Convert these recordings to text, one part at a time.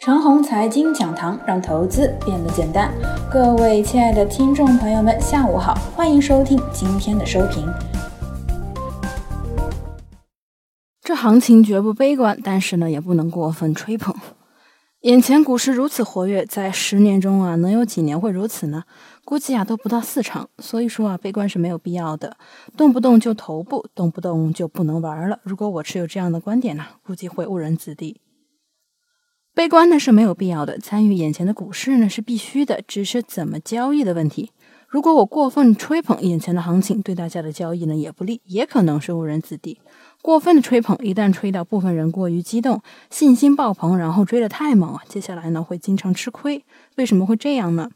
长虹财经讲堂让投资变得简单。各位亲爱的听众朋友们，下午好，欢迎收听今天的收评。这行情绝不悲观，但是呢，也不能过分吹捧。眼前股市如此活跃，在十年中啊，能有几年会如此呢？估计啊，都不到四成。所以说啊，悲观是没有必要的。动不动就头部，动不动就不能玩了。如果我持有这样的观点呢，估计会误人子弟。悲观呢是没有必要的，参与眼前的股市呢是必须的，只是怎么交易的问题。如果我过分吹捧眼前的行情，对大家的交易呢也不利，也可能是误人子弟。过分的吹捧，一旦吹到部分人过于激动，信心爆棚，然后追得太猛了，接下来呢会经常吃亏。为什么会这样呢？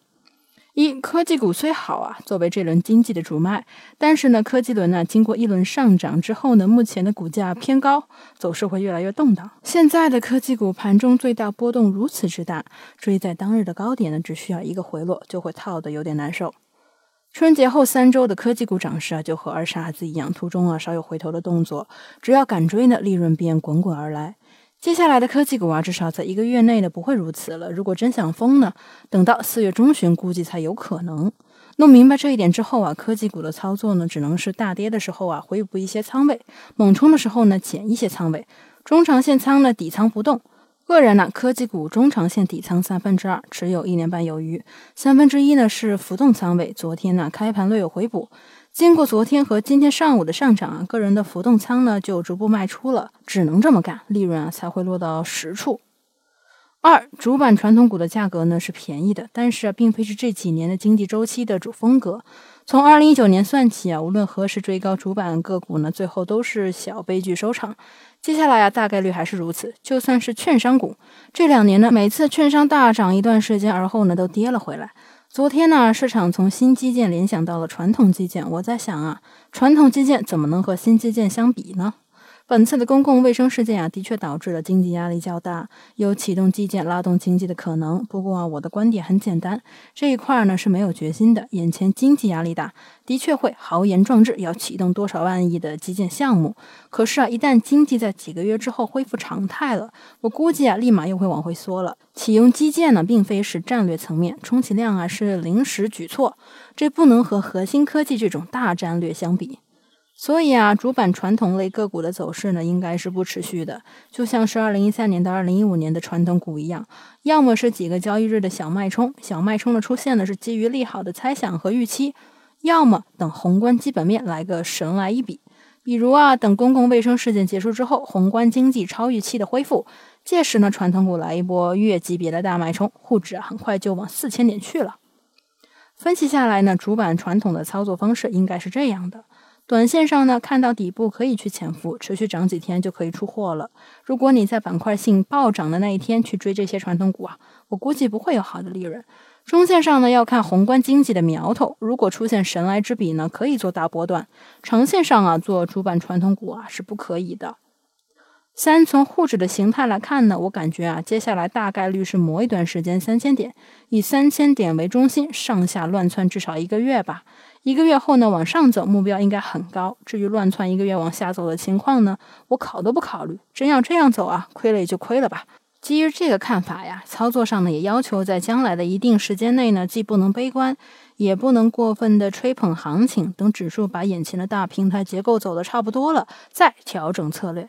一科技股虽好啊，作为这轮经济的主脉，但是呢，科技轮呢经过一轮上涨之后呢，目前的股价偏高，走势会越来越动荡。现在的科技股盘中最大波动如此之大，追在当日的高点呢，只需要一个回落就会套的有点难受。春节后三周的科技股涨势啊，就和二傻子一样，途中啊少有回头的动作，只要敢追呢，利润便滚滚而来。接下来的科技股啊，至少在一个月内呢不会如此了。如果真想疯呢，等到四月中旬估计才有可能。弄明白这一点之后啊，科技股的操作呢，只能是大跌的时候啊回补一些仓位，猛冲的时候呢减一些仓位，中长线仓呢底仓不动。个人呢，科技股中长线底仓三分之二，持有一年半有余，三分之一呢是浮动仓位。昨天呢开盘略有回补，经过昨天和今天上午的上涨啊，个人的浮动仓呢就逐步卖出了，只能这么干，利润啊才会落到实处。二，主板传统股的价格呢是便宜的，但是啊，并非是这几年的经济周期的主风格。从二零一九年算起啊，无论何时追高主板个股呢，最后都是小悲剧收场。接下来啊，大概率还是如此。就算是券商股，这两年呢，每次券商大涨一段时间，而后呢，都跌了回来。昨天呢，市场从新基建联想到了传统基建，我在想啊，传统基建怎么能和新基建相比呢？本次的公共卫生事件啊，的确导致了经济压力较大，有启动基建拉动经济的可能。不过啊，我的观点很简单，这一块呢是没有决心的。眼前经济压力大，的确会豪言壮志要启动多少万亿的基建项目。可是啊，一旦经济在几个月之后恢复常态了，我估计啊，立马又会往回缩了。启用基建呢，并非是战略层面，充其量啊是临时举措，这不能和核心科技这种大战略相比。所以啊，主板传统类个股的走势呢，应该是不持续的，就像是二零一三年到二零一五年的传统股一样，要么是几个交易日的小脉冲，小脉冲的出现呢是基于利好的猜想和预期，要么等宏观基本面来个神来一笔，比如啊，等公共卫生事件结束之后，宏观经济超预期的恢复，届时呢，传统股来一波月级别的大脉冲，沪指啊很快就往四千点去了。分析下来呢，主板传统的操作方式应该是这样的。短线上呢，看到底部可以去潜伏，持续涨几天就可以出货了。如果你在板块性暴涨的那一天去追这些传统股啊，我估计不会有好的利润。中线上呢，要看宏观经济的苗头，如果出现神来之笔呢，可以做大波段。长线上啊，做主板传统股啊是不可以的。三，从沪指的形态来看呢，我感觉啊，接下来大概率是磨一段时间三千点，以三千点为中心上下乱窜至少一个月吧。一个月后呢，往上走目标应该很高。至于乱窜一个月往下走的情况呢，我考都不考虑。真要这样走啊，亏了也就亏了吧。基于这个看法呀，操作上呢也要求在将来的一定时间内呢，既不能悲观，也不能过分的吹捧行情。等指数把眼前的大平台结构走的差不多了，再调整策略。